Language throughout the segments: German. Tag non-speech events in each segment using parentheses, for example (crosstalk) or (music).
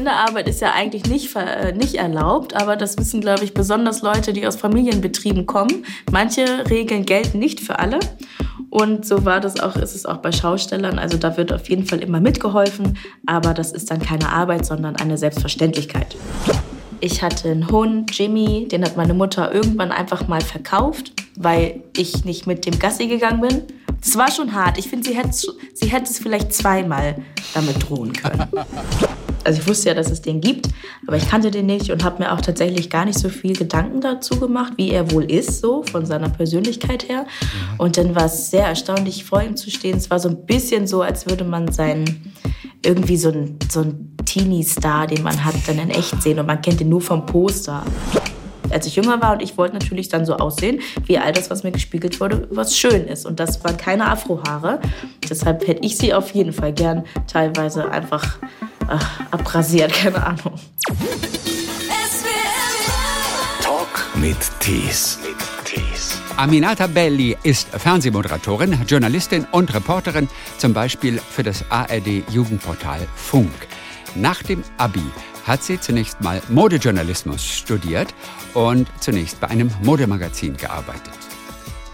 Kinderarbeit ist ja eigentlich nicht, äh, nicht erlaubt, aber das wissen, glaube ich, besonders Leute, die aus Familienbetrieben kommen. Manche Regeln gelten nicht für alle. Und so war das auch, ist es auch bei Schaustellern. Also da wird auf jeden Fall immer mitgeholfen, aber das ist dann keine Arbeit, sondern eine Selbstverständlichkeit. Ich hatte einen Hund, Jimmy, den hat meine Mutter irgendwann einfach mal verkauft, weil ich nicht mit dem Gassi gegangen bin. Das war schon hart. Ich finde, sie hätte sie hätte es vielleicht zweimal damit drohen können. Also ich wusste ja, dass es den gibt, aber ich kannte den nicht und habe mir auch tatsächlich gar nicht so viel Gedanken dazu gemacht, wie er wohl ist, so von seiner Persönlichkeit her. Und dann war es sehr erstaunlich, vor ihm zu stehen. Es war so ein bisschen so, als würde man seinen irgendwie so ein, so ein Teenie-Star, den man hat, dann in echt sehen und man kennt ihn nur vom Poster. Als ich jünger war und ich wollte natürlich dann so aussehen, wie all das, was mir gespiegelt wurde, was schön ist. Und das waren keine Afrohaare. Deshalb hätte ich sie auf jeden Fall gern teilweise einfach ach, abrasiert, keine Ahnung. Talk mit Tees. Aminata Belli ist Fernsehmoderatorin, Journalistin und Reporterin, zum Beispiel für das ARD-Jugendportal Funk. Nach dem Abi hat sie zunächst mal Modejournalismus studiert und zunächst bei einem Modemagazin gearbeitet.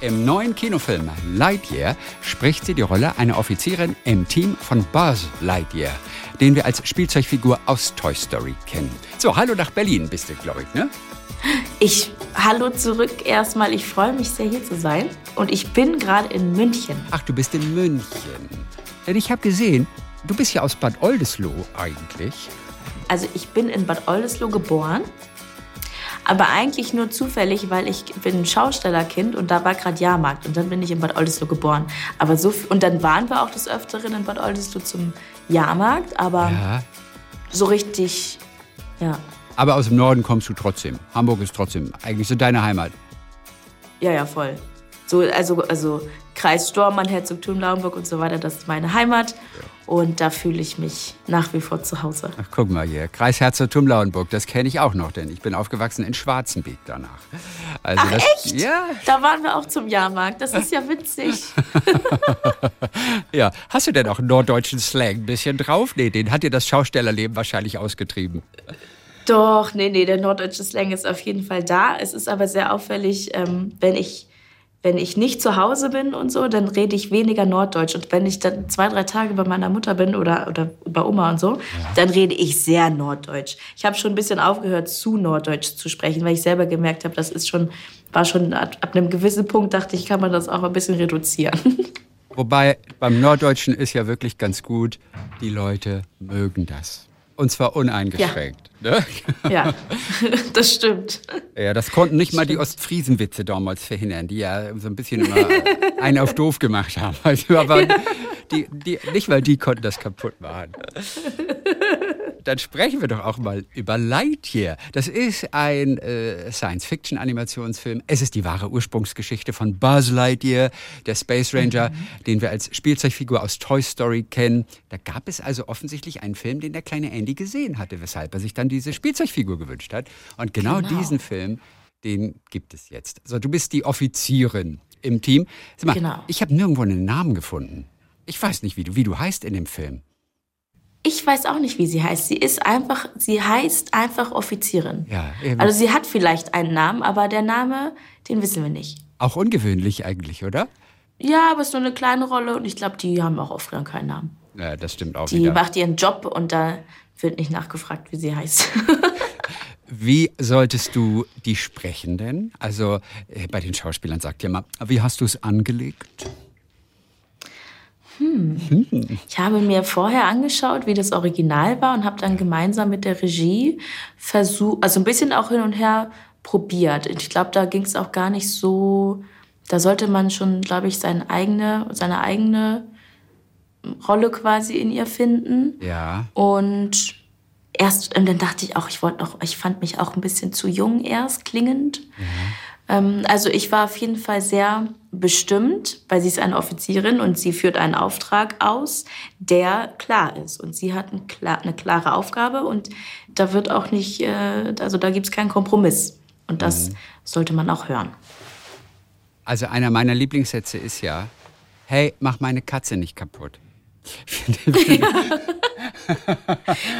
Im neuen Kinofilm Lightyear spricht sie die Rolle einer Offizierin im Team von Buzz Lightyear, den wir als Spielzeugfigur aus Toy Story kennen. So, hallo nach Berlin bist du, glaube ich, ne? Ich, hallo zurück erstmal. Ich freue mich sehr, hier zu sein. Und ich bin gerade in München. Ach, du bist in München. Denn ich habe gesehen, du bist ja aus Bad Oldesloe eigentlich. Also ich bin in Bad Oldesloe geboren. Aber eigentlich nur zufällig, weil ich bin ein Schaustellerkind und da war gerade Jahrmarkt und dann bin ich in Bad Oldesloe geboren. Aber so und dann waren wir auch des Öfteren in Bad Oldesloe zum Jahrmarkt, aber ja. so richtig, ja. Aber aus dem Norden kommst du trotzdem. Hamburg ist trotzdem eigentlich so deine Heimat. Ja, ja, voll. So, also, also Kreis Stormann, Herzogtum Lauenburg und so weiter, das ist meine Heimat. Und da fühle ich mich nach wie vor zu Hause. Ach, guck mal hier, Kreis Herzogtum Lauenburg, das kenne ich auch noch, denn ich bin aufgewachsen in Schwarzenbeek danach. Also Ach das, echt? Ja. Da waren wir auch zum Jahrmarkt, das ist ja witzig. (laughs) ja, hast du denn auch einen norddeutschen Slang ein bisschen drauf? Nee, den hat dir das Schaustellerleben wahrscheinlich ausgetrieben. Doch, nee, nee, der norddeutsche Slang ist auf jeden Fall da. Es ist aber sehr auffällig, ähm, wenn ich wenn ich nicht zu Hause bin und so, dann rede ich weniger Norddeutsch. Und wenn ich dann zwei, drei Tage bei meiner Mutter bin oder, oder bei Oma und so, ja. dann rede ich sehr Norddeutsch. Ich habe schon ein bisschen aufgehört, zu Norddeutsch zu sprechen, weil ich selber gemerkt habe, das ist schon, war schon ab, ab einem gewissen Punkt, dachte ich, kann man das auch ein bisschen reduzieren. (laughs) Wobei beim Norddeutschen ist ja wirklich ganz gut, die Leute mögen das. Und zwar uneingeschränkt. Ja, ne? (laughs) ja das stimmt. Ja, das konnten nicht das mal stimmt. die Ostfriesenwitze damals verhindern, die ja so ein bisschen immer (laughs) einen auf doof gemacht haben. Also, aber ja. die, die, nicht mal die konnten das kaputt machen dann sprechen wir doch auch mal über Lightyear. Das ist ein äh, Science-Fiction-Animationsfilm. Es ist die wahre Ursprungsgeschichte von Buzz Lightyear, der Space Ranger, mhm. den wir als Spielzeugfigur aus Toy Story kennen. Da gab es also offensichtlich einen Film, den der kleine Andy gesehen hatte, weshalb er sich dann diese Spielzeugfigur gewünscht hat. Und genau, genau. diesen Film, den gibt es jetzt. Also du bist die Offizierin im Team. Sag mal, genau. ich habe nirgendwo einen Namen gefunden. Ich weiß nicht, wie du, wie du heißt in dem Film. Ich weiß auch nicht, wie sie heißt. Sie ist einfach, sie heißt einfach Offizierin. Ja, eben. Also sie hat vielleicht einen Namen, aber der Name, den wissen wir nicht. Auch ungewöhnlich eigentlich, oder? Ja, aber es ist nur eine kleine Rolle und ich glaube, die haben auch oft keinen Namen. Ja, das stimmt auch. Die wieder. macht ihren Job und da wird nicht nachgefragt, wie sie heißt. (laughs) Wie solltest du die sprechen denn? Also äh, bei den Schauspielern sagt ja mal, wie hast du es angelegt? Hm. Ich habe mir vorher angeschaut, wie das Original war und habe dann gemeinsam mit der Regie versucht, also ein bisschen auch hin und her probiert. Ich glaube, da ging es auch gar nicht so, da sollte man schon, glaube ich, seine eigene, seine eigene Rolle quasi in ihr finden. Ja. Und erst, und dann dachte ich auch, ich wollte noch, ich fand mich auch ein bisschen zu jung erst klingend. Ja. Ähm, also ich war auf jeden Fall sehr bestimmt, weil sie ist eine Offizierin und sie führt einen Auftrag aus, der klar ist. Und sie hat eine klare Aufgabe und da wird auch nicht, äh, also da gibt es keinen Kompromiss. Und das mhm. sollte man auch hören. Also einer meiner Lieblingssätze ist ja, hey, mach meine Katze nicht kaputt.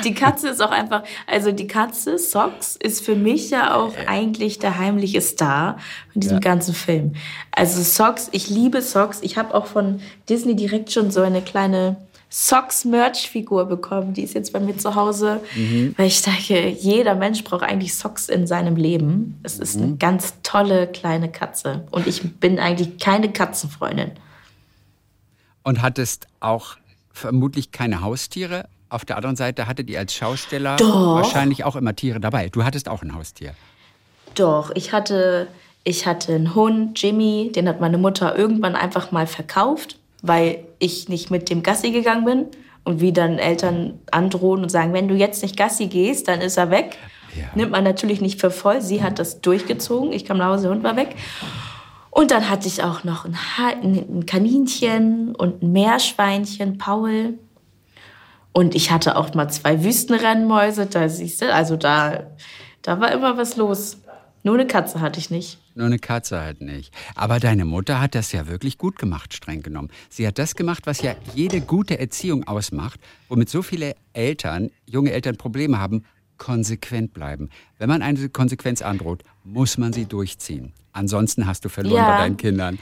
Die Katze ist auch einfach, also die Katze, Socks, ist für mich ja auch eigentlich der heimliche Star von diesem ja. ganzen Film. Also Socks, ich liebe Socks. Ich habe auch von Disney direkt schon so eine kleine Socks-Merch-Figur bekommen. Die ist jetzt bei mir zu Hause, mhm. weil ich denke, jeder Mensch braucht eigentlich Socks in seinem Leben. Es ist mhm. eine ganz tolle kleine Katze. Und ich bin eigentlich keine Katzenfreundin. Und hattest auch vermutlich keine Haustiere. Auf der anderen Seite hattet ihr als Schausteller Doch. wahrscheinlich auch immer Tiere dabei. Du hattest auch ein Haustier. Doch, ich hatte, ich hatte einen Hund, Jimmy, den hat meine Mutter irgendwann einfach mal verkauft, weil ich nicht mit dem Gassi gegangen bin. Und wie dann Eltern androhen und sagen, wenn du jetzt nicht Gassi gehst, dann ist er weg. Ja. Nimmt man natürlich nicht für voll. Sie hat das durchgezogen. Ich kam nach Hause, der Hund war weg. Und dann hatte ich auch noch ein, ein Kaninchen und ein Meerschweinchen, Paul. Und ich hatte auch mal zwei Wüstenrennmäuse, da siehst du, also da, da war immer was los. Nur eine Katze hatte ich nicht. Nur eine Katze halt nicht. Aber deine Mutter hat das ja wirklich gut gemacht, streng genommen. Sie hat das gemacht, was ja jede gute Erziehung ausmacht, womit so viele Eltern, junge Eltern Probleme haben, konsequent bleiben. Wenn man eine Konsequenz androht, muss man sie durchziehen. Ansonsten hast du verloren ja. bei deinen Kindern.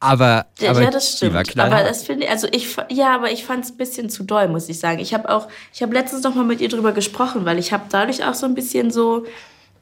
Aber, aber ja, das stimmt. aber das finde also ich ja, aber ich fand es ein bisschen zu doll, muss ich sagen. Ich habe auch ich habe letztens noch mal mit ihr drüber gesprochen, weil ich habe dadurch auch so ein bisschen so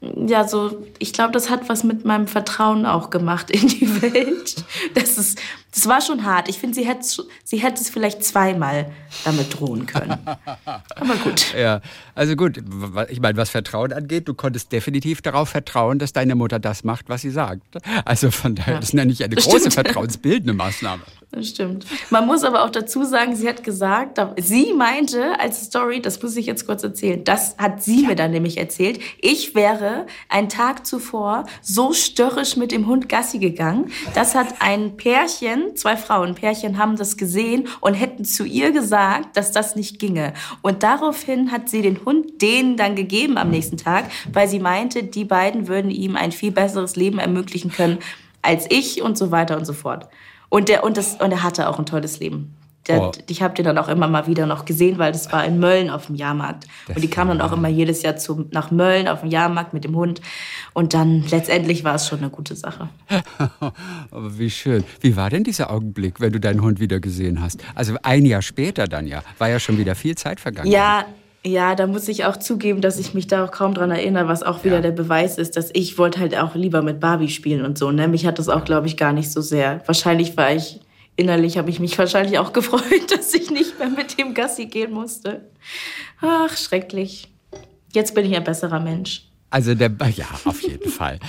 ja, so, ich glaube, das hat was mit meinem Vertrauen auch gemacht in die (laughs) Welt. Das, ist, das war schon hart. Ich finde, sie hätte sie hätte es vielleicht zweimal damit drohen können. (laughs) Aber gut. Ja, also gut. Ich meine, was Vertrauen angeht, du konntest definitiv darauf vertrauen, dass deine Mutter das macht, was sie sagt. Also von daher, ja. das ja nicht eine große vertrauensbildende Maßnahme. Das stimmt. Man muss aber auch dazu sagen, sie hat gesagt, sie meinte als Story, das muss ich jetzt kurz erzählen, das hat sie ja. mir dann nämlich erzählt, ich wäre einen Tag zuvor so störrisch mit dem Hund Gassi gegangen. Das hat ein Pärchen, zwei Frauen, Pärchen haben das gesehen und hätten zu ihr gesagt, dass das nicht ginge. Und daraufhin hat sie den Hund denen dann gegeben am nächsten Tag, weil sie meinte, die beiden würden ihm ein viel besseres Leben ermöglichen können als ich und so weiter und so fort. Und, der, und, das, und er hatte auch ein tolles Leben. Der, oh. Ich habe den dann auch immer mal wieder noch gesehen, weil das war in Mölln auf dem Jahrmarkt. Das und die kamen dann auch immer jedes Jahr zu, nach Mölln auf dem Jahrmarkt mit dem Hund. Und dann letztendlich war es schon eine gute Sache. (laughs) Aber wie schön. Wie war denn dieser Augenblick, wenn du deinen Hund wieder gesehen hast? Also ein Jahr später dann ja. War ja schon wieder viel Zeit vergangen. Ja, ja, da muss ich auch zugeben, dass ich mich da auch kaum dran erinnere, was auch wieder ja. der Beweis ist, dass ich wollte halt auch lieber mit Barbie spielen und so. Ne? Mich hat das auch, glaube ich, gar nicht so sehr. Wahrscheinlich war ich, innerlich habe ich mich wahrscheinlich auch gefreut, (laughs) dass ich nicht mehr mit dem Gassi gehen musste. Ach, schrecklich. Jetzt bin ich ein besserer Mensch. Also der, ja, auf jeden Fall.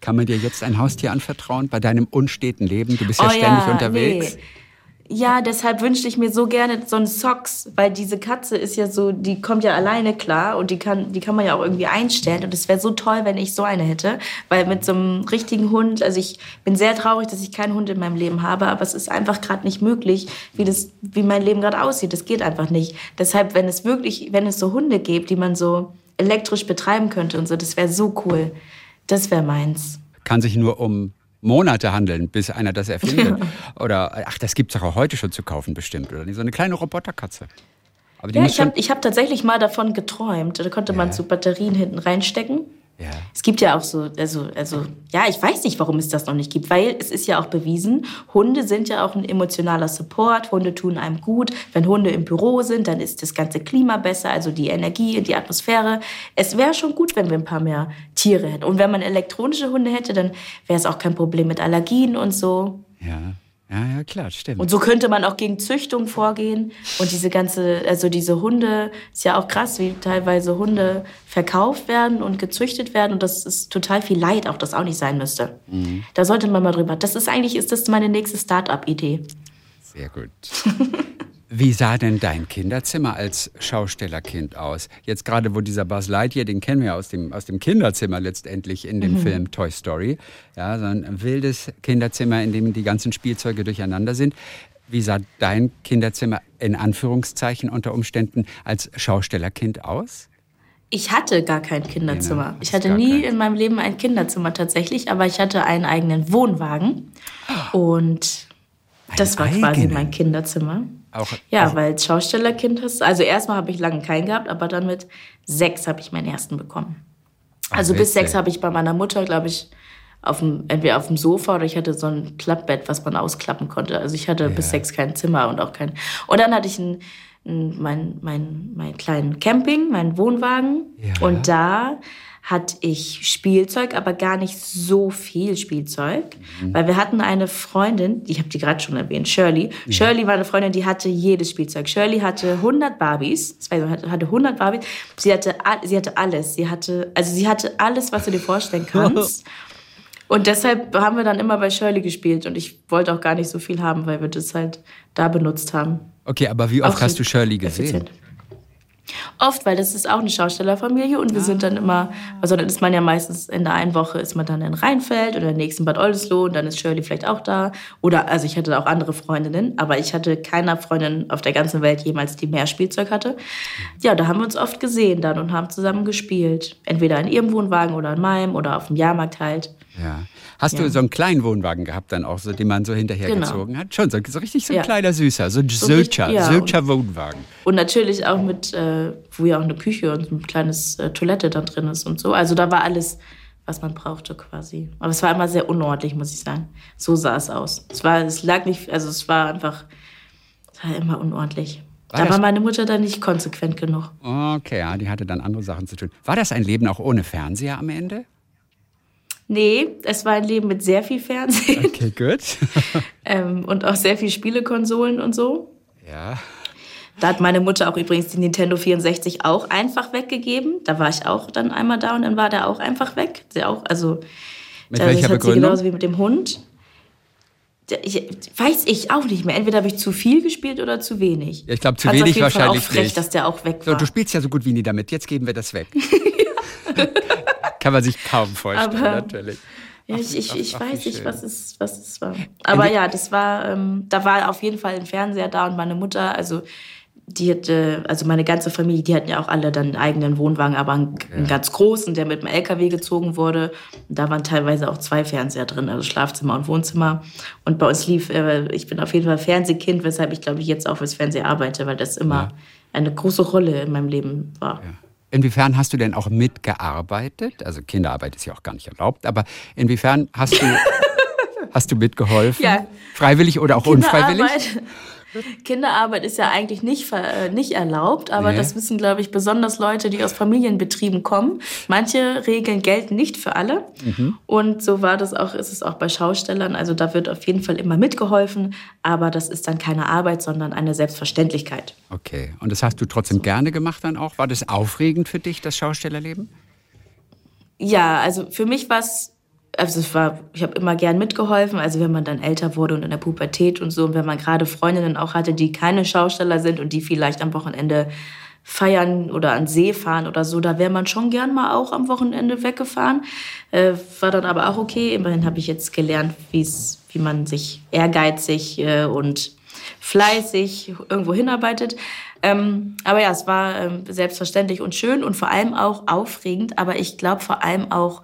Kann man dir jetzt ein Haustier anvertrauen bei deinem unsteten Leben? Du bist ja oh, ständig ja, unterwegs. Nee. Ja, deshalb wünschte ich mir so gerne so einen Socks, weil diese Katze ist ja so, die kommt ja alleine klar und die kann, die kann man ja auch irgendwie einstellen. Und es wäre so toll, wenn ich so eine hätte, weil mit so einem richtigen Hund, also ich bin sehr traurig, dass ich keinen Hund in meinem Leben habe, aber es ist einfach gerade nicht möglich, wie das, wie mein Leben gerade aussieht. Das geht einfach nicht. Deshalb, wenn es wirklich, wenn es so Hunde gibt, die man so elektrisch betreiben könnte und so, das wäre so cool. Das wäre meins. Kann sich nur um Monate handeln, bis einer das erfindet. (laughs) Oder, ach, das gibt es auch heute schon zu kaufen bestimmt. Oder so eine kleine Roboterkatze. Ja, ich habe hab tatsächlich mal davon geträumt. Da konnte ja. man so Batterien hinten reinstecken. Ja. Es gibt ja auch so, also, also, ja, ich weiß nicht, warum es das noch nicht gibt, weil es ist ja auch bewiesen, Hunde sind ja auch ein emotionaler Support, Hunde tun einem gut. Wenn Hunde im Büro sind, dann ist das ganze Klima besser, also die Energie, die Atmosphäre. Es wäre schon gut, wenn wir ein paar mehr Tiere hätten. Und wenn man elektronische Hunde hätte, dann wäre es auch kein Problem mit Allergien und so. Ja. Ja, ja, klar, stimmt. Und so könnte man auch gegen Züchtung vorgehen. Und diese ganze, also diese Hunde, ist ja auch krass, wie teilweise Hunde verkauft werden und gezüchtet werden. Und das ist total viel Leid, auch das auch nicht sein müsste. Mhm. Da sollte man mal drüber. Das ist eigentlich, ist das meine nächste Start-up-Idee. Sehr gut. (laughs) Wie sah denn dein Kinderzimmer als Schaustellerkind aus? Jetzt gerade, wo dieser Buzz Lightyear, den kennen wir aus dem, aus dem Kinderzimmer letztendlich in dem mhm. Film Toy Story. Ja, so ein wildes Kinderzimmer, in dem die ganzen Spielzeuge durcheinander sind. Wie sah dein Kinderzimmer in Anführungszeichen unter Umständen als Schaustellerkind aus? Ich hatte gar kein Kinderzimmer. Ne? Ich hatte nie kein. in meinem Leben ein Kinderzimmer tatsächlich, aber ich hatte einen eigenen Wohnwagen. Und Das war eigenen? quasi mein Kinderzimmer. Auch, Ja, auch, weil Schaustellerkind hast Also erstmal habe ich lange keinen gehabt, aber dann mit sechs habe ich meinen ersten bekommen. Also bis sechs habe ich bei meiner Mutter, glaube ich, auf dem, entweder auf dem Sofa oder ich hatte so ein Klappbett, was man ausklappen konnte. Also ich hatte bis sechs kein Zimmer und auch kein. Und dann hatte ich ein, ein, mein, mein, mein kleinen Camping, meinen Wohnwagen. Ja. Und da hatte ich Spielzeug, aber gar nicht so viel Spielzeug, Mhm. weil wir hatten eine Freundin, ich habe die gerade schon erwähnt, Shirley. Shirley war eine Freundin, die hatte jedes Spielzeug. Shirley hatte 100 Barbies, ich, hatte- hatte 100 Barbies. Sie hatte, sie hatte alles. Sie hatte, also sie hatte alles, was du dir vorstellen (laughs) kannst. Und deshalb haben wir dann immer bei Shirley gespielt und ich wollte auch gar nicht so viel haben, weil wir das halt da benutzt haben. okay, aber wie oft Auch hast du Shirley gesehen? effizient. Oft, weil das ist auch eine Schaustellerfamilie und wir sind dann immer, also dann ist man ja meistens in der einen Woche ist man dann in Rheinfeld oder der nächsten Bad Oldesloe und dann ist Shirley vielleicht auch da. Oder, also ich hatte auch andere Freundinnen, aber ich hatte keiner Freundin auf der ganzen Welt jemals, die mehr Spielzeug hatte. Ja, da haben wir uns oft gesehen dann und haben zusammen gespielt. Entweder in ihrem Wohnwagen oder in meinem oder auf dem Jahrmarkt halt. Ja. Hast du Ja. so einen kleinen Wohnwagen gehabt dann auch, so, den man so hinterher Genau. gezogen hat? Schon, so, so richtig so ein Ja. kleiner Süßer, so ein Sylter, ja, Sylter Wohnwagen. Und natürlich auch mit, äh, wo ja auch eine Küche und ein kleines äh, Toilette da drin ist und so. Also da war alles, was man brauchte quasi. Aber es war immer sehr unordentlich, muss ich sagen. So sah es aus. Es war, es lag nicht, also es war einfach, es war immer unordentlich. War da das- war meine Mutter dann nicht konsequent genug. Okay, ja, die hatte dann andere Sachen zu tun. War das ein Leben auch ohne Fernseher am Ende? Nee, es war ein Leben mit sehr viel Fernsehen Okay, gut. (laughs) ähm, und auch sehr viel Spielekonsolen und so. ja. Da hat meine Mutter auch übrigens die Nintendo 64 auch einfach weggegeben. Da war ich auch dann einmal da und dann war der auch einfach weg. Der auch, also Mit das welcher hat sie genauso wie mit dem Hund. Ich, weiß ich auch nicht mehr. Entweder habe ich zu viel gespielt oder zu wenig. Ja, ich glaub, zu Fand's wenig auf jeden Fall wahrscheinlich auch frech, nicht. dass der auch weg So, war. du spielst ja so gut wie nie damit. Jetzt geben wir das weg. (laughs) (laughs) Kann man sich kaum vorstellen, Aber- natürlich. Ja, ich, ich, ach, ich ach, wie weiß nicht, was es, was es war. Aber ja, das war, ähm, da war auf jeden Fall ein Fernseher da und meine Mutter, also die hatte, also meine ganze Familie, die hatten ja auch alle dann einen eigenen Wohnwagen, aber einen, einen ganz großen, der mit dem LKW gezogen wurde. Und da waren teilweise auch zwei Fernseher drin, also Schlafzimmer und Wohnzimmer. Und bei uns lief, äh, ich bin auf jeden Fall Fernsehkind, weshalb ich glaube ich jetzt auch fürs Fernsehen arbeite, weil das immer eine große Rolle in meinem Leben war. Inwiefern hast du denn auch mitgearbeitet? Also Kinderarbeit ist ja auch gar nicht erlaubt, aber inwiefern hast du, (laughs) hast du mitgeholfen? Ja. Freiwillig oder auch unfreiwillig? Kinderarbeit, ist ja eigentlich nicht, äh, nicht erlaubt, aber Nee. das wissen, glaube ich, besonders Leute, die aus Familienbetrieben kommen. Manche Regeln gelten nicht für alle. Mhm. Und so war das auch, ist es auch bei Schaustellern. Also da wird auf jeden Fall immer mitgeholfen, aber das ist dann keine Arbeit, sondern eine Selbstverständlichkeit. Okay. Und das hast du trotzdem gerne gemacht dann auch? War das aufregend für dich, das Schaustellerleben? Ja, also für mich war es, also es war, ich habe immer gern mitgeholfen, also wenn man dann älter wurde und in der Pubertät und so, und wenn man gerade Freundinnen auch hatte, die keine Schausteller sind und die vielleicht am Wochenende feiern oder an See fahren oder so, da wäre man schon gern mal auch am Wochenende weggefahren. Äh, war dann aber auch okay. Immerhin habe ich jetzt gelernt, wie's, wie man sich ehrgeizig äh, und fleißig irgendwo hinarbeitet. Ähm, aber ja, es war ähm, selbstverständlich und schön und vor allem auch aufregend, aber ich glaube vor allem auch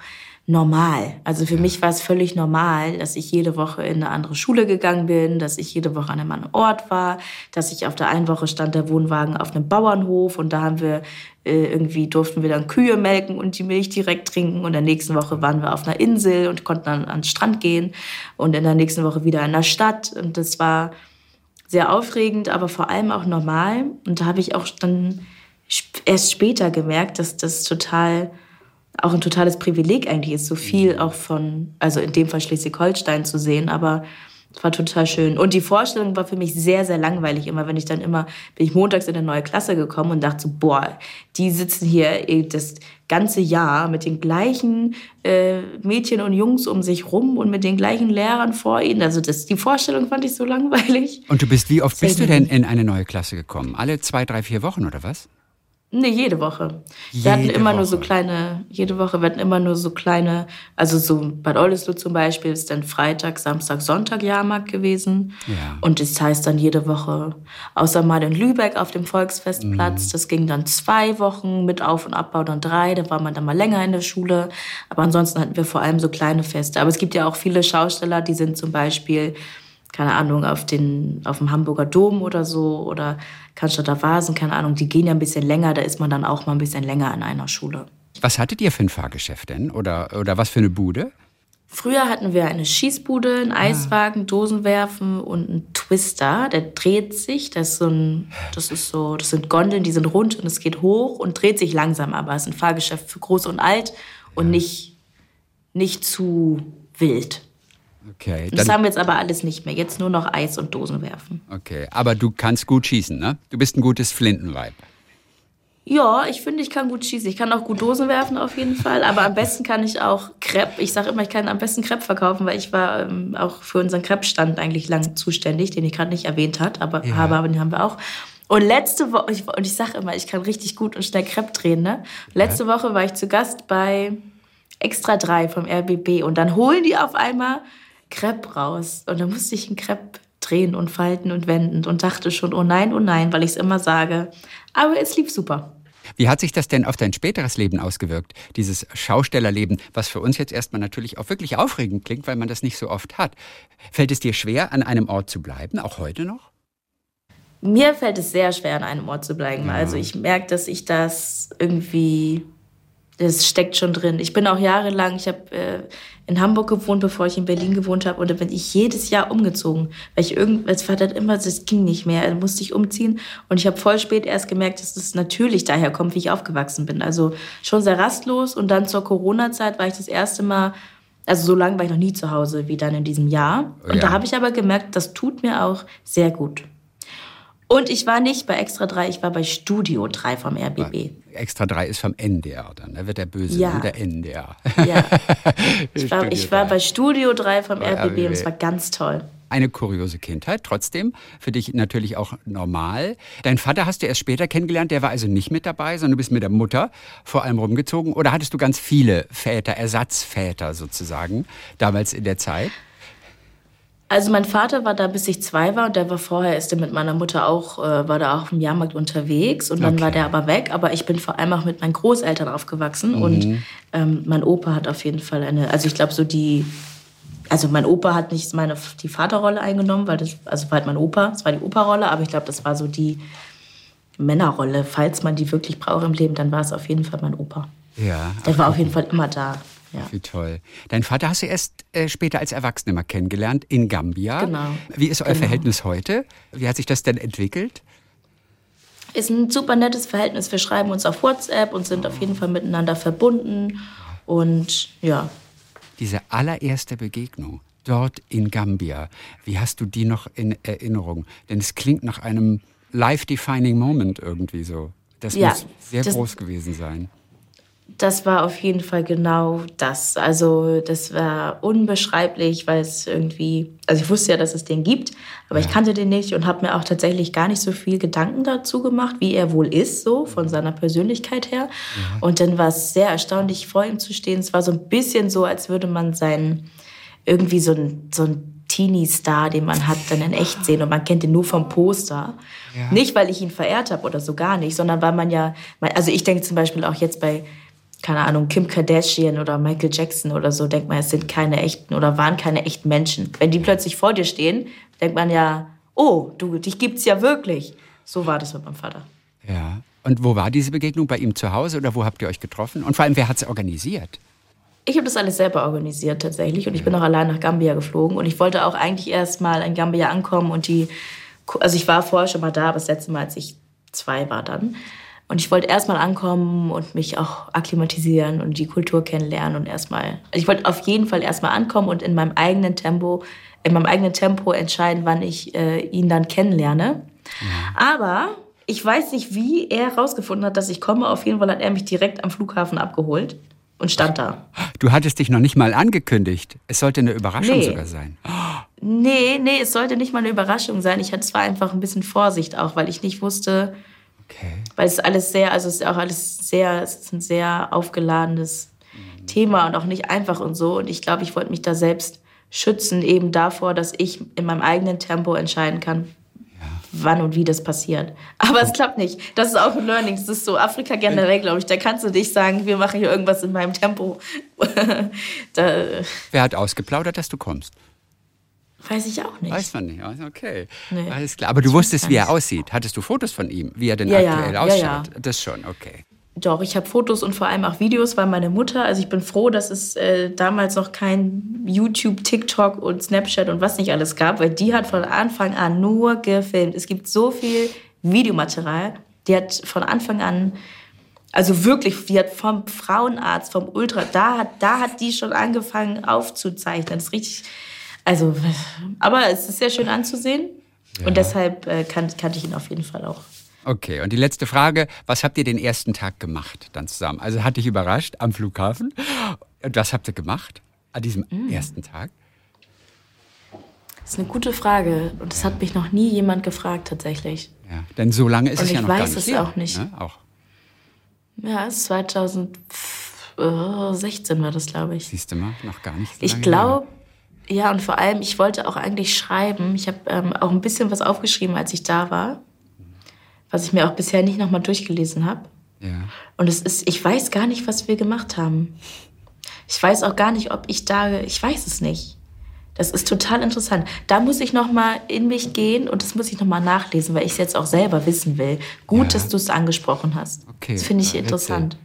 normal. Also für mich war es völlig normal, dass ich jede Woche in eine andere Schule gegangen bin, dass ich jede Woche an einem anderen Ort war, dass ich auf der einen Woche stand der Wohnwagen auf einem Bauernhof und da haben wir äh, irgendwie durften wir dann Kühe melken und die Milch direkt trinken und in der nächsten Woche waren wir auf einer Insel und konnten dann an den Strand gehen und in der nächsten Woche wieder in der Stadt und das war sehr aufregend, aber vor allem auch normal. Und da habe ich auch dann erst später gemerkt, dass das total auch ein totales Privileg eigentlich ist, so viel auch von, also in dem Fall Schleswig-Holstein zu sehen, aber es war total schön. Und die Vorstellung war für mich sehr, sehr langweilig. Immer wenn ich dann immer, bin ich montags in eine neue Klasse gekommen und dachte so, boah, die sitzen hier eh das ganze Jahr mit den gleichen äh, Mädchen und Jungs um sich rum und mit den gleichen Lehrern vor ihnen. Also das, die Vorstellung fand ich so langweilig. Und du bist, wie oft Sehr bist du denn in eine neue Klasse gekommen? Alle zwei, drei, vier Wochen oder was? Nee, jede Woche. wir hatten Jede immer nur so Woche. kleine, jede Woche, hatten immer nur so kleine, also so Bad Oldesloe zum Beispiel ist dann Freitag, Samstag, Sonntag Jahrmarkt gewesen. Ja. Und das heißt dann jede Woche, außer mal in Lübeck auf dem Volksfestplatz, das ging dann zwei Wochen mit Auf- und Abbau, dann drei, da war man dann mal länger in der Schule. Aber ansonsten hatten wir vor allem so kleine Feste. Aber es gibt ja auch viele Schausteller, die sind zum Beispiel keine Ahnung, auf, den, auf dem Hamburger Dom oder so oder Cannstatter Vasen, keine Ahnung, die gehen ja ein bisschen länger, da ist man dann auch mal ein bisschen länger an einer Schule. Was hattet ihr für ein Fahrgeschäft denn? Oder, oder was für eine Bude? Früher hatten wir eine Schießbude, einen Eiswagen, Dosenwerfen und einen Twister. Der dreht sich. Das ist so ein, das ist so, das sind Gondeln, die sind rund und es geht hoch und dreht sich langsam. Aber es ist ein Fahrgeschäft für groß und alt und nicht, nicht zu wild. Okay. Das haben wir jetzt aber alles nicht mehr. Jetzt nur noch Eis und Dosen werfen. Okay, aber du kannst gut schießen, ne? Du bist ein gutes Flintenweib. Ja, ich finde, ich kann gut schießen. Ich kann auch gut Dosen werfen auf jeden Fall. Aber am besten kann ich auch Crepe. Ich sage immer, ich kann am besten Crepe verkaufen, weil ich war ähm, auch für unseren Crepe-Stand eigentlich lang zuständig, den ich gerade nicht erwähnt hat, aber Ja. habe, aber den haben wir auch. Und letzte Woche, ich, und ich sage immer, ich kann richtig gut und schnell Crepe drehen. Ne? Letzte Woche war ich zu Gast bei Extra 3 vom RBB und dann holen die auf einmal Crepe raus. Und dann musste ich einen Crepe drehen und falten und wenden und dachte schon, oh nein, oh nein, weil ich es immer sage. Aber es lief super. Wie hat sich das denn auf dein späteres Leben ausgewirkt? Dieses Schaustellerleben, was für uns jetzt erstmal natürlich auch wirklich aufregend klingt, weil man das nicht so oft hat. Fällt es dir schwer, an einem Ort zu bleiben, auch heute noch? Mir fällt es sehr schwer, an einem Ort zu bleiben. Also ich merke, dass ich das irgendwie, das steckt schon drin. Ich bin auch jahrelang, ich habe äh, in Hamburg gewohnt, bevor ich in Berlin gewohnt habe. Und da bin ich jedes Jahr umgezogen. Weil ich irgend, als Vater hat immer, das ging nicht mehr, da musste ich umziehen. Und ich habe voll spät erst gemerkt, dass das natürlich daher kommt, wie ich aufgewachsen bin. Also schon sehr rastlos. Und dann zur Corona-Zeit war ich das erste Mal also so lange war ich noch nie zu Hause wie dann in diesem Jahr. Und Ja. da habe ich aber gemerkt, das tut mir auch sehr gut. Und ich war nicht bei Extra 3, ich war bei Studio 3 vom RBB. Extra 3 ist vom NDR dann, da wird der Böse, Ja. ne? der NDR. Ja. (laughs) Ich war, ich war 3. bei Studio 3 vom Bei RBB und RBB. es war ganz toll. Eine kuriose Kindheit, trotzdem für dich natürlich auch normal. Dein Vater hast du erst später kennengelernt, der war also nicht mit dabei, sondern du bist mit der Mutter vor allem rumgezogen. Oder hattest du ganz viele Väter, Ersatzväter sozusagen, damals in der Zeit? Also mein Vater war da, bis ich zwei war und der war vorher, ist er mit meiner Mutter auch, äh, war da auch im Jahrmarkt unterwegs und dann Okay. war der aber weg. Aber ich bin vor allem auch mit meinen Großeltern aufgewachsen Mhm. und ähm, mein Opa hat auf jeden Fall eine, also ich glaube so die, also mein Opa hat nicht meine, die Vaterrolle eingenommen, weil das, also war halt mein Opa, es war die Opa-Rolle, aber ich glaube, das war so die Männerrolle. Falls man die wirklich braucht im Leben, dann war es auf jeden Fall mein Opa. Ja. Der war auf jeden Fall immer da. Ja. Wie toll. Dein Vater hast du erst äh, später als Erwachsener mal kennengelernt in Gambia. Genau. Wie ist euer Genau. Verhältnis heute? Wie hat sich das denn entwickelt? Ist ein super nettes Verhältnis. Wir schreiben uns auf WhatsApp und sind auf jeden Fall miteinander verbunden. Und ja, Diese allererste Begegnung dort in Gambia, wie hast du die noch in Erinnerung? Denn es klingt nach einem life-defining Moment irgendwie so. Das Ja, muss sehr das- groß gewesen sein. Das war auf jeden Fall genau das. Also das war unbeschreiblich, weil es irgendwie, also ich wusste ja, dass es den gibt, aber ich kannte den nicht und habe mir auch tatsächlich gar nicht so viel Gedanken dazu gemacht, wie er wohl ist, so von seiner Persönlichkeit her. Und dann war es sehr erstaunlich, vor ihm zu stehen. Es war so ein bisschen so, als würde man seinen, irgendwie so ein, so ein Teenie-Star, den man hat, dann in echt sehen und man kennt ihn nur vom Poster. Ja. Nicht, weil ich ihn verehrt habe oder so gar nicht, sondern weil man ja, also ich denke zum Beispiel auch jetzt bei, keine Ahnung, Kim Kardashian oder Michael Jackson oder so, denkt man, es sind keine echten oder waren keine echten Menschen. Wenn die plötzlich vor dir stehen, denkt man ja, oh, du, dich gibt's ja wirklich. So war das mit meinem Vater. Ja. Und wo war diese Begegnung? Bei ihm zu Hause oder wo habt ihr euch getroffen? Und vor allem, wer hat es organisiert? Ich habe das alles selber organisiert tatsächlich und ich bin auch allein nach Gambia geflogen und ich wollte auch eigentlich erst mal in Gambia ankommen und die, also ich war vorher schon mal da, aber das letzte Mal, als ich zwei war dann. Und ich wollte erst mal ankommen und mich auch akklimatisieren und die Kultur kennenlernen und erstmal, also ich wollte auf jeden Fall erstmal ankommen und in meinem eigenen Tempo, in meinem eigenen Tempo entscheiden, wann ich äh, ihn dann kennenlerne. Aber ich weiß nicht, wie er herausgefunden hat, dass ich komme. Auf jeden Fall hat er mich direkt am Flughafen abgeholt und stand da. Du hattest dich noch nicht mal angekündigt. Es sollte eine Überraschung Nee. sogar sein. Nee, nee, es sollte nicht mal eine Überraschung sein. Ich hatte zwar einfach ein bisschen Vorsicht auch, weil ich nicht wusste, Okay. weil es alles sehr, also es ist auch alles sehr, es ist ein sehr aufgeladenes Thema und auch nicht einfach und so. Und ich glaube, ich wollte mich da selbst schützen, eben davor, dass ich in meinem eigenen Tempo entscheiden kann, wann und wie das passiert. Aber es klappt nicht. Das ist auch ein Learning. Das ist so Afrika generell, glaube ich. Da kannst du nicht sagen, wir machen hier irgendwas in meinem Tempo. (laughs) da, Wer hat ausgeplaudert, dass du kommst? Weiß ich auch nicht. Weiß man nicht. Also, okay. Nee. Alles klar. Aber du wusstest, wie er aussieht. Hattest du Fotos von ihm, wie er denn ja. aktuell Ja, ausschaut? ja. Das schon, okay. Doch, ich habe Fotos und vor allem auch Videos, weil meine Mutter, also ich bin froh, dass es äh, damals noch kein YouTube, TikTok und Snapchat und was nicht alles gab, weil die hat von Anfang an nur gefilmt. Es gibt so viel Videomaterial, die hat von Anfang an, also wirklich, die hat vom Frauenarzt, vom Ultra, da hat, da hat die schon angefangen aufzuzeichnen. Das ist richtig, also, aber es ist sehr schön anzusehen und deshalb äh, kan kannte ich ihn auf jeden Fall auch. Okay, und die letzte Frage, was habt ihr den ersten Tag gemacht dann zusammen? Also hat dich überrascht am Flughafen? Und was habt ihr gemacht an diesem Mm. ersten Tag? Das ist eine gute Frage und das hat mich noch nie jemand gefragt tatsächlich. Ja, denn so lange ist Und es ja ich noch gar weiß nicht es her, auch nicht. Ne? Auch. Ja, es ist 2016 war das, glaube ich. Siehst du mal, noch gar nicht so Ich glaube, ja, und vor allem, ich wollte auch eigentlich schreiben. Ich habe ähm, auch ein bisschen was aufgeschrieben, als ich da war, was ich mir auch bisher nicht nochmal durchgelesen habe. Ja. Und es ist, ich weiß gar nicht, was wir gemacht haben. Ich weiß auch gar nicht, ob ich da, ich weiß es nicht. Das ist total interessant. Da muss ich noch mal in mich gehen und das muss ich noch mal nachlesen, weil ich es jetzt auch selber wissen will. Gut, Ja. dass du es angesprochen hast. Okay, Das finde ich ja, interessant.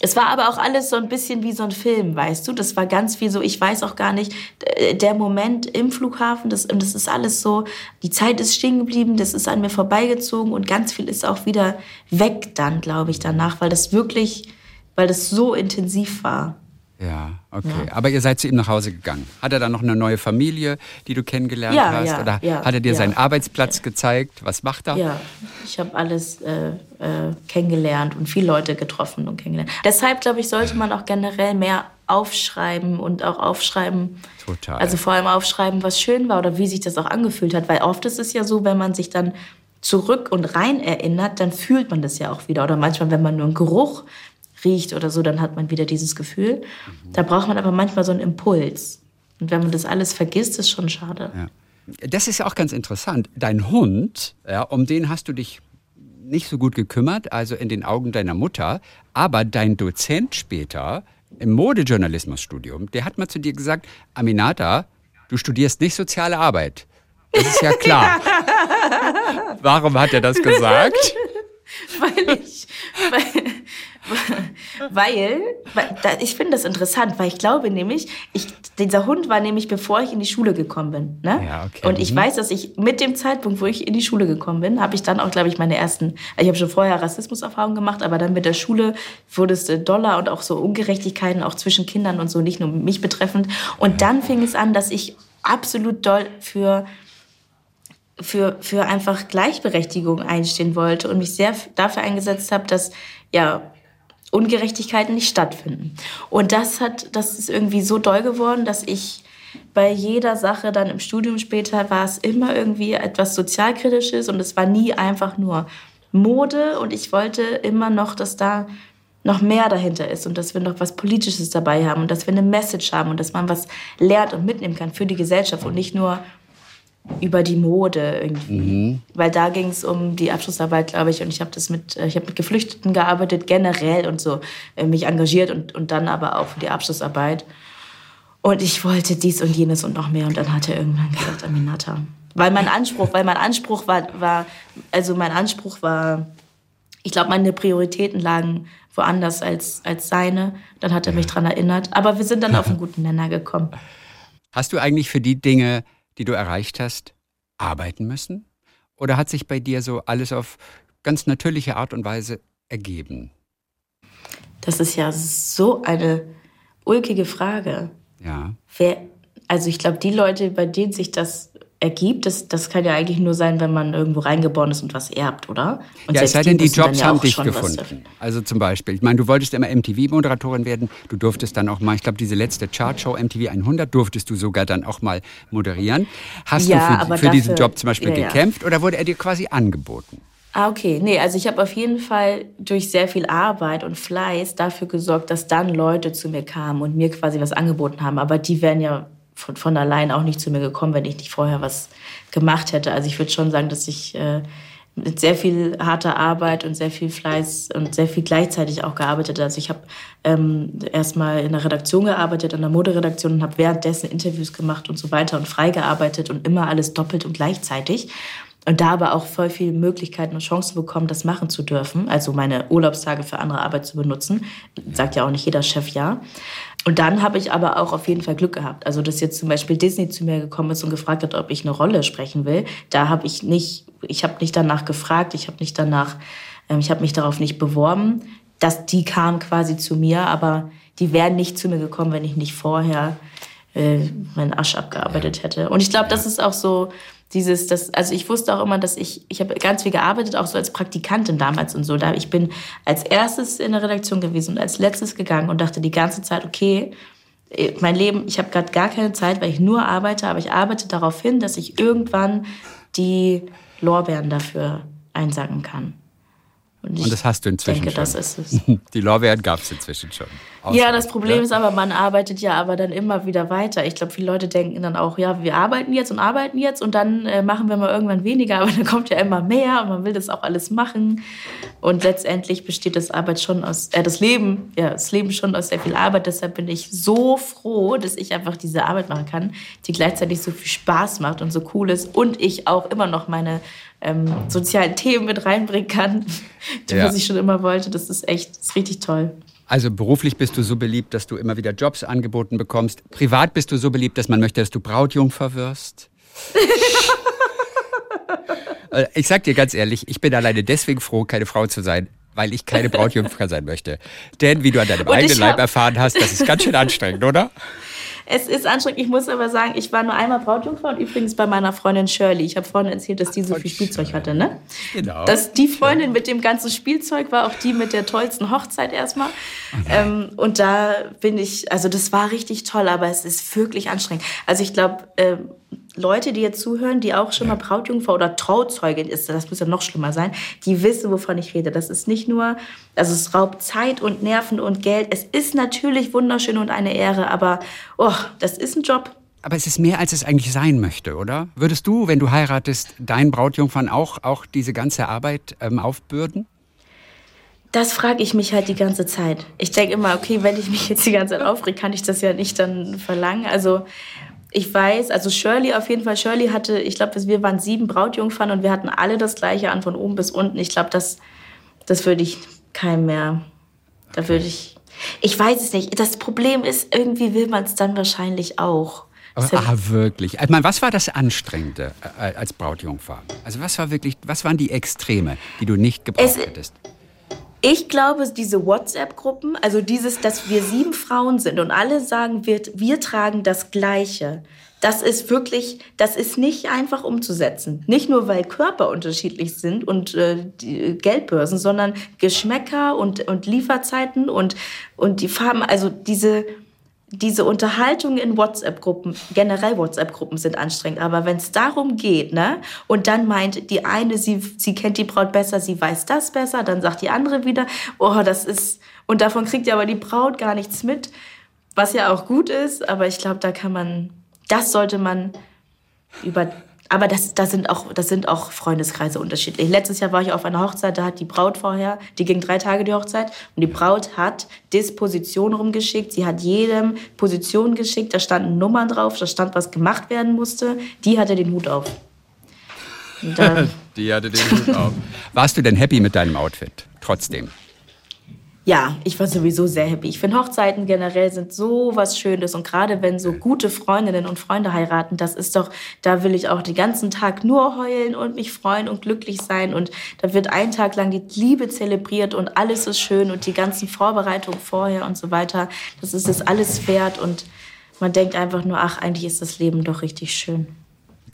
Es war aber auch alles so ein bisschen wie so ein Film, weißt du? Das war ganz viel so, ich weiß auch gar nicht, äh, der Moment im Flughafen, das, das ist alles so, die Zeit ist stehen geblieben, das ist an mir vorbeigezogen und ganz viel ist auch wieder weg dann, glaube ich, danach, weil das wirklich, weil das so intensiv war. Ja, okay. Aber ihr seid zu ihm nach Hause gegangen. Hat er dann noch eine neue Familie, die du kennengelernt Ja, hast? ja, Oder ja, hat er dir ja. seinen Arbeitsplatz gezeigt? Was macht er? Ja, ich habe alles äh, äh, kennengelernt und viele Leute getroffen und kennengelernt. Deshalb, glaube ich, sollte man auch generell mehr aufschreiben und auch aufschreiben, Total. also vor allem aufschreiben, was schön war oder wie sich das auch angefühlt hat. Weil oft ist es ja so, wenn man sich dann zurück und rein erinnert, dann fühlt man das ja auch wieder. Oder manchmal, wenn man nur einen Geruch riecht oder so, dann hat man wieder dieses Gefühl. Da braucht man aber manchmal so einen Impuls. Und wenn man das alles vergisst, ist schon schade. Ja. Das ist ja auch ganz interessant. Dein Hund, ja, um den hast du dich nicht so gut gekümmert, also in den Augen deiner Mutter, aber dein Dozent später im Modejournalismusstudium, der hat mal zu dir gesagt, Aminata, du studierst nicht soziale Arbeit. Das ist ja klar. (laughs) Warum hat er das gesagt? weil ich, weil, weil, weil da, ich finde das interessant, weil ich glaube nämlich, ich, dieser Hund war nämlich bevor ich in die Schule gekommen bin. Ne? Ja, okay. Und ich Mhm. weiß, dass ich mit dem Zeitpunkt, wo ich in die Schule gekommen bin, habe ich dann auch, glaube ich, meine ersten, ich habe schon vorher Rassismuserfahrungen gemacht, aber dann mit der Schule wurde es äh, doller und auch so Ungerechtigkeiten auch zwischen Kindern und so, nicht nur mich betreffend. Und dann fing es an, dass ich absolut doll für für, für einfach Gleichberechtigung einstehen wollte und mich sehr dafür eingesetzt habe, dass ja Ungerechtigkeiten nicht stattfinden. Und das hat, das ist irgendwie so doll geworden, dass ich bei jeder Sache dann im Studium später war es immer irgendwie etwas sozialkritisches und es war nie einfach nur Mode und ich wollte immer noch, dass da noch mehr dahinter ist und dass wir noch was Politisches dabei haben und dass wir eine Message haben und dass man was lernt und mitnehmen kann für die Gesellschaft und nicht nur über die Mode irgendwie. Weil da ging es um die Abschlussarbeit, glaube ich, und ich habe das mit, äh, ich habe mit Geflüchteten gearbeitet, generell und so, äh, mich engagiert und, und dann aber auch für die Abschlussarbeit. Und ich wollte dies und jenes und noch mehr. Und dann hat er irgendwann gesagt, Aminata. Weil mein Anspruch, weil mein Anspruch war, war also mein Anspruch war, ich glaube, meine Prioritäten lagen woanders als, als seine. Dann hat er mich dran erinnert. Aber wir sind dann auf einen guten Nenner gekommen. Hast du eigentlich für die Dinge, die du erreicht hast, arbeiten müssen? Oder hat sich bei dir so alles auf ganz natürliche Art und Weise ergeben? Das ist ja so eine ulkige Frage. Ja. Wer, also ich glaube, die Leute, bei denen sich das ergibt, das, das kann ja eigentlich nur sein, wenn man irgendwo reingeboren ist und was erbt, oder? Und ja, es sei denn, die Jobs ja haben dich gefunden. Also zum Beispiel, ich meine, du wolltest immer MTV-Moderatorin werden, du durftest dann auch mal, ich glaube, diese letzte Chartshow MTV 100 durftest du sogar dann auch mal moderieren. Hast Ja, du für, für diesen dafür- Job zum Beispiel ja, ja. gekämpft oder wurde er dir quasi angeboten? Ah, okay. Nee, also ich habe auf jeden Fall durch sehr viel Arbeit und Fleiß dafür gesorgt, dass dann Leute zu mir kamen und mir quasi was angeboten haben. Aber die wären ja von, von allein auch nicht zu mir gekommen, wenn ich nicht vorher was gemacht hätte. Also ich würde schon sagen, dass ich äh, mit sehr viel harter Arbeit und sehr viel Fleiß und sehr viel gleichzeitig auch gearbeitet. Also ich habe ähm, erstmal in der Redaktion gearbeitet, an der Moderedaktion und habe währenddessen Interviews gemacht und so weiter und frei gearbeitet und immer alles doppelt und gleichzeitig. Und da aber auch voll viele Möglichkeiten und Chancen bekommen, das machen zu dürfen. Also meine Urlaubstage für andere Arbeit zu benutzen. Sagt ja auch nicht jeder Chef ja. Und dann habe ich aber auch auf jeden Fall Glück gehabt. Also, dass jetzt zum Beispiel Disney zu mir gekommen ist und gefragt hat, ob ich eine Rolle sprechen will, da habe ich nicht, ich habe nicht danach gefragt, ich habe nicht danach, ähm, ich habe mich darauf nicht beworben. dass die kamen quasi zu mir, aber die wären nicht zu mir gekommen, wenn ich nicht vorher äh, meinen Asch abgearbeitet hätte. Und ich glaube, das ist auch so dieses, das, also ich wusste auch immer, dass ich, ich habe ganz viel gearbeitet, auch so als Praktikantin damals und so. Da ich bin als erstes in der Redaktion gewesen und als letztes gegangen und dachte die ganze Zeit, okay, äh, mein Leben, ich habe gerade gar keine Zeit, weil ich nur arbeite, aber ich arbeite darauf hin, dass ich irgendwann die Lorbeeren dafür einsacken kann. Und, und, das hast du inzwischen denke, schon. das ist es. (laughs) Die Lorbeeren gab es inzwischen schon. Ja, das Problem ja? ist aber, man arbeitet ja aber dann immer wieder weiter. Ich glaube, viele Leute denken dann auch, ja, wir arbeiten jetzt und arbeiten jetzt und dann äh, machen wir mal irgendwann weniger, (laughs) aber dann kommt ja immer mehr und man will das auch alles machen. Und letztendlich besteht das Arbeit schon aus, äh, das Leben, ja, das Leben schon aus sehr viel Arbeit. Deshalb bin ich so froh, dass ich einfach diese Arbeit machen kann, die gleichzeitig so viel Spaß macht und so cool ist und ich auch immer noch meine ähm, sozialen Themen mit reinbringen kann, die ja. was ich schon immer wollte. Das ist echt, das ist richtig toll. Also beruflich bist du so beliebt, dass du immer wieder Jobs angeboten bekommst. Privat bist du so beliebt, dass man möchte, dass du Brautjungfer wirst. (laughs) Äh, ich sag dir ganz ehrlich, ich bin alleine deswegen froh, keine Frau zu sein, weil ich keine Brautjungfer sein möchte. Denn wie du an deinem eigenen Leib erfahren hast, das ist ganz schön anstrengend, oder? (laughs) Es ist anstrengend. Ich muss aber sagen, ich war nur einmal Brautjungfer und übrigens bei meiner Freundin Shirley. Ich habe vorhin erzählt, dass die so viel Spielzeug hatte, ne? Genau. Dass die Freundin mit dem ganzen Spielzeug war auch die mit der tollsten Hochzeit erstmal. Ähm, und da bin ich, also das war richtig toll, aber es ist wirklich anstrengend. Also ich glaube, äh, Leute, die jetzt zuhören, die auch schon mal Brautjungfer oder Trauzeugin ist, das muss ja noch schlimmer sein, die wissen, wovon ich rede. Das ist nicht nur, also es raubt Zeit und Nerven und Geld. Es ist natürlich wunderschön und eine Ehre, aber oh, das ist ein Job. Aber es ist mehr, als es eigentlich sein möchte, oder? Würdest du, wenn du heiratest, deinen Brautjungfern auch, auch diese ganze Arbeit ähm, aufbürden? Das frage ich mich halt die ganze Zeit. Ich denke immer, okay, wenn ich mich jetzt die ganze Zeit aufrege, kann ich das ja nicht dann verlangen. Also ich weiß, also Shirley auf jeden Fall, Shirley hatte, ich glaube, wir waren sieben Brautjungfern und wir hatten alle das gleiche an, von oben bis unten. Ich glaube, das, das würde ich keinem mehr, da würde ich, ich weiß es nicht. Das Problem ist, irgendwie will man es dann wahrscheinlich auch. Aber, ah, wirklich. Ich meine, was war das Anstrengende äh, als Brautjungfer? Also was war wirklich, was waren die Extreme, die du nicht gebraucht es, hättest? Ich glaube, diese WhatsApp-Gruppen, also dieses, dass wir sieben Frauen sind und alle sagen, wir, wir tragen das Gleiche, das ist wirklich, das ist nicht einfach umzusetzen. Nicht nur, weil Körper unterschiedlich sind und äh, die Geldbörsen, sondern Geschmäcker und, und Lieferzeiten und, und die Farben, also diese, diese Unterhaltungen in WhatsApp-Gruppen, generell WhatsApp-Gruppen sind anstrengend, aber wenn es darum geht, ne, und dann meint die eine, sie, sie kennt die Braut besser, sie weiß das besser, dann sagt die andere wieder, oh, das ist, und davon kriegt ja aber die Braut gar nichts mit, was ja auch gut ist, aber ich glaube, da kann man, das sollte man über aber das, das, sind auch, das sind auch Freundeskreise unterschiedlich. Letztes Jahr war ich auf einer Hochzeit, da hat die Braut vorher, die ging drei Tage die Hochzeit, und die Braut hat Dispositionen rumgeschickt. Sie hat jedem Positionen geschickt, da standen Nummern drauf, da stand, was gemacht werden musste. Die hatte den Hut auf. (laughs) die hatte den Hut auf. Warst du denn happy mit deinem Outfit? Trotzdem. Ja, ich war sowieso sehr happy. Ich finde Hochzeiten generell sind so was Schönes und gerade wenn so gute Freundinnen und Freunde heiraten, das ist doch, da will ich auch den ganzen Tag nur heulen und mich freuen und glücklich sein und da wird ein Tag lang die Liebe zelebriert und alles ist schön und die ganzen Vorbereitungen vorher und so weiter. Das ist es alles wert und man denkt einfach nur, ach, eigentlich ist das Leben doch richtig schön.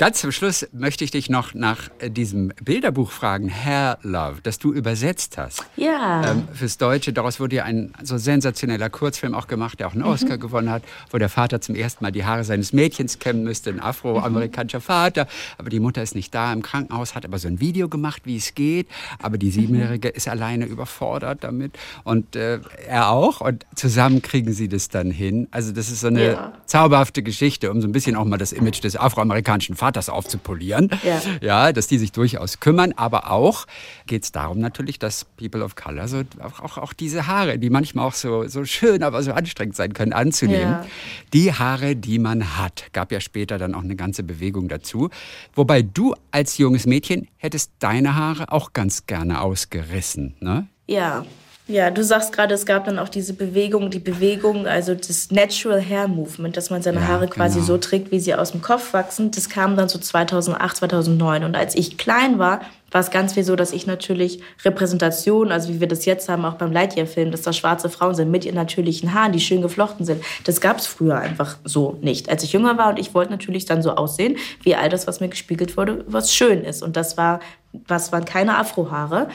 Ganz zum Schluss möchte ich dich noch nach äh, diesem Bilderbuch fragen, Hair Love, das du übersetzt hast. Ja. Ähm, fürs Deutsche. Daraus wurde ja ein so sensationeller Kurzfilm auch gemacht, der auch einen Oscar mhm. gewonnen hat, wo der Vater zum ersten Mal die Haare seines Mädchens kämmen müsste, ein afroamerikanischer mhm. Vater. Aber die Mutter ist nicht da im Krankenhaus, hat aber so ein Video gemacht, wie es geht. Aber die Siebenjährige mhm. ist alleine überfordert damit und äh, er auch. Und zusammen kriegen sie das dann hin. Also das ist so eine ja. zauberhafte Geschichte, um so ein bisschen auch mal das Image des afroamerikanischen Vaters Vaters aufzupolieren. Ja. ja, dass die sich durchaus kümmern. Aber auch geht es darum natürlich, dass People of Color so auch, auch, auch diese Haare, die manchmal auch so, so schön, aber so anstrengend sein können, anzunehmen. Ja. Die Haare, die man hat. Gab ja später dann auch eine ganze Bewegung dazu. Wobei du als junges Mädchen hättest deine Haare auch ganz gerne ausgerissen, ne? Ja. Ja, du sagst gerade, es gab dann auch diese Bewegung, die Bewegung, also das Natural Hair Movement, dass man seine Ja, Haare quasi genau. so trägt, wie sie aus dem Kopf wachsen. Das kam dann so 2008, 2009. Und als ich klein war, war es ganz viel so, dass ich natürlich Repräsentation, also wie wir das jetzt haben, auch beim Lightyear-Film, dass da schwarze Frauen sind mit ihren natürlichen Haaren, die schön geflochten sind. Das gab es früher einfach so nicht. Als ich jünger war und ich wollte natürlich dann so aussehen, wie all das, was mir gespiegelt wurde, was schön ist. Und das war, was waren keine Afrohaare.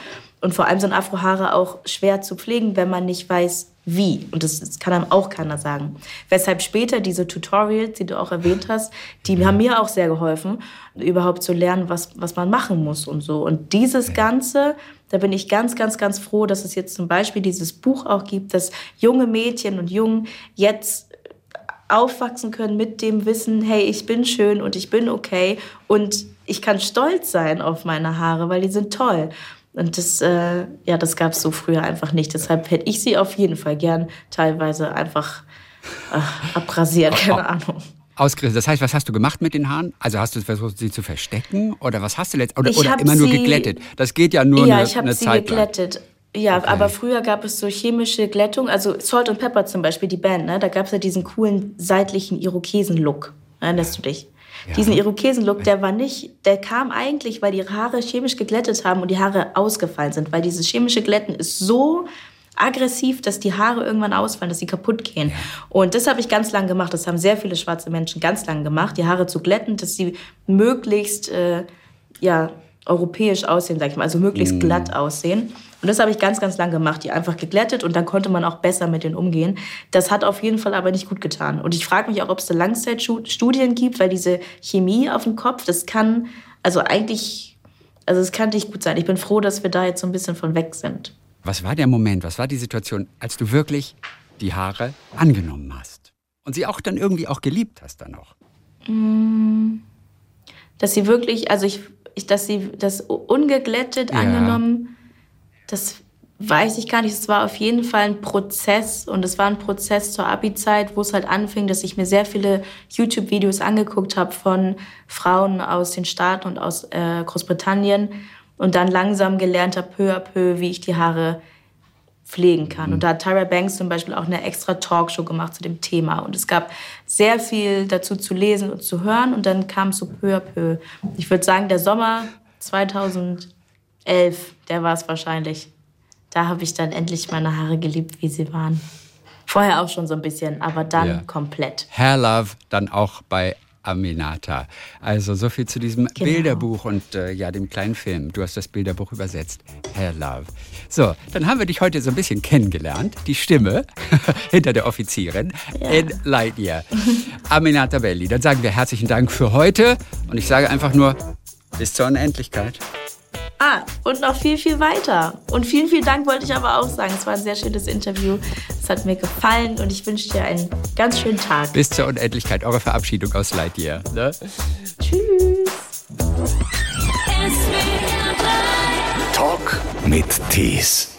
Und vor allem sind Afrohaare auch schwer zu pflegen, wenn man nicht weiß, wie. Und das, das kann einem auch keiner sagen. Weshalb später diese Tutorials, die du auch erwähnt hast, die haben mir auch sehr geholfen, überhaupt zu lernen, was, was man machen muss und so. Und dieses Ganze, da bin ich ganz, ganz, ganz froh, dass es jetzt zum Beispiel dieses Buch auch gibt, dass junge Mädchen und Jungen jetzt aufwachsen können mit dem Wissen, hey, ich bin schön und ich bin okay und ich kann stolz sein auf meine Haare, weil die sind toll. Und das, äh, ja, das gab es so früher einfach nicht. Deshalb hätte ich sie auf jeden Fall gern teilweise einfach äh, abrasiert, keine Ahnung. Ausgerissen. Das heißt, was hast du gemacht mit den Haaren? Also hast du versucht, sie zu verstecken? Oder was hast du letzt Oder, Ich oder immer nur sie- geglättet? Das geht ja nur ja, eine, ich habe eine sie Zeit lang. geglättet. Ja, aber früher gab es so chemische Glättung, also Salt and Pepper zum Beispiel, die Band, ne? da gab es ja diesen coolen seitlichen Irokesen-Look. Erinnerst du dich? Diesen Irokesen-Look, der war nicht, der kam eigentlich, weil die ihre Haare chemisch geglättet haben und die Haare ausgefallen sind, weil dieses chemische Glätten ist so aggressiv, dass die Haare irgendwann ausfallen, dass sie kaputt gehen. Und das habe ich ganz lang gemacht. Das haben sehr viele schwarze Menschen ganz lang gemacht, die Haare zu glätten, dass sie möglichst äh, ja, europäisch aussehen, sag ich mal, also möglichst glatt aussehen. Und das habe ich ganz, ganz lang gemacht, die einfach geglättet und dann konnte man auch besser mit denen umgehen. Das hat auf jeden Fall aber nicht gut getan. Und ich frage mich auch, ob es da Langzeitstudien gibt, weil diese Chemie auf dem Kopf, das kann, also eigentlich, also es kann nicht gut sein. Ich bin froh, dass wir da jetzt so ein bisschen von weg sind. Was war der Moment, was war die Situation, als du wirklich die Haare angenommen hast? Und sie auch dann irgendwie auch geliebt hast dann auch? dass sie wirklich, also ich, ich dass sie das ungeglättet Ja. angenommen, das weiß ich gar nicht. Es war auf jeden Fall ein Prozess und es war ein Prozess zur Abi-Zeit, wo es halt anfing, dass ich mir sehr viele YouTube-Videos angeguckt habe von Frauen aus den Staaten und aus äh, Großbritannien und dann langsam gelernt habe, peu à peu, wie ich die Haare pflegen kann. Und da hat Tyra Banks zum Beispiel auch eine extra Talkshow gemacht zu dem Thema. Und es gab sehr viel dazu zu lesen und zu hören. Und dann kam es so peu à peu. Ich würde sagen, der Sommer 2011, der war es wahrscheinlich. Da habe ich dann endlich meine Haare geliebt, wie sie waren. Vorher auch schon so ein bisschen, aber dann Ja. komplett. Hair Love dann auch bei Aminata. Also so viel zu diesem Genau. Bilderbuch und äh, ja, dem kleinen Film. Du hast das Bilderbuch übersetzt. Hair Love. So, dann haben wir dich heute so ein bisschen kennengelernt. Die Stimme (laughs) hinter der Offizierin in Lightyear. Aminata Belli. Dann sagen wir herzlichen Dank für heute und ich sage einfach nur bis zur Unendlichkeit. Ah, und noch viel, viel weiter. Und vielen, vielen Dank wollte ich aber auch sagen. Es war ein sehr schönes Interview. Es hat mir gefallen und ich wünsche dir einen ganz schönen Tag. Bis zur Unendlichkeit. Eure Verabschiedung aus Lightyear. Ne? Tschüss. Talk mit Tees.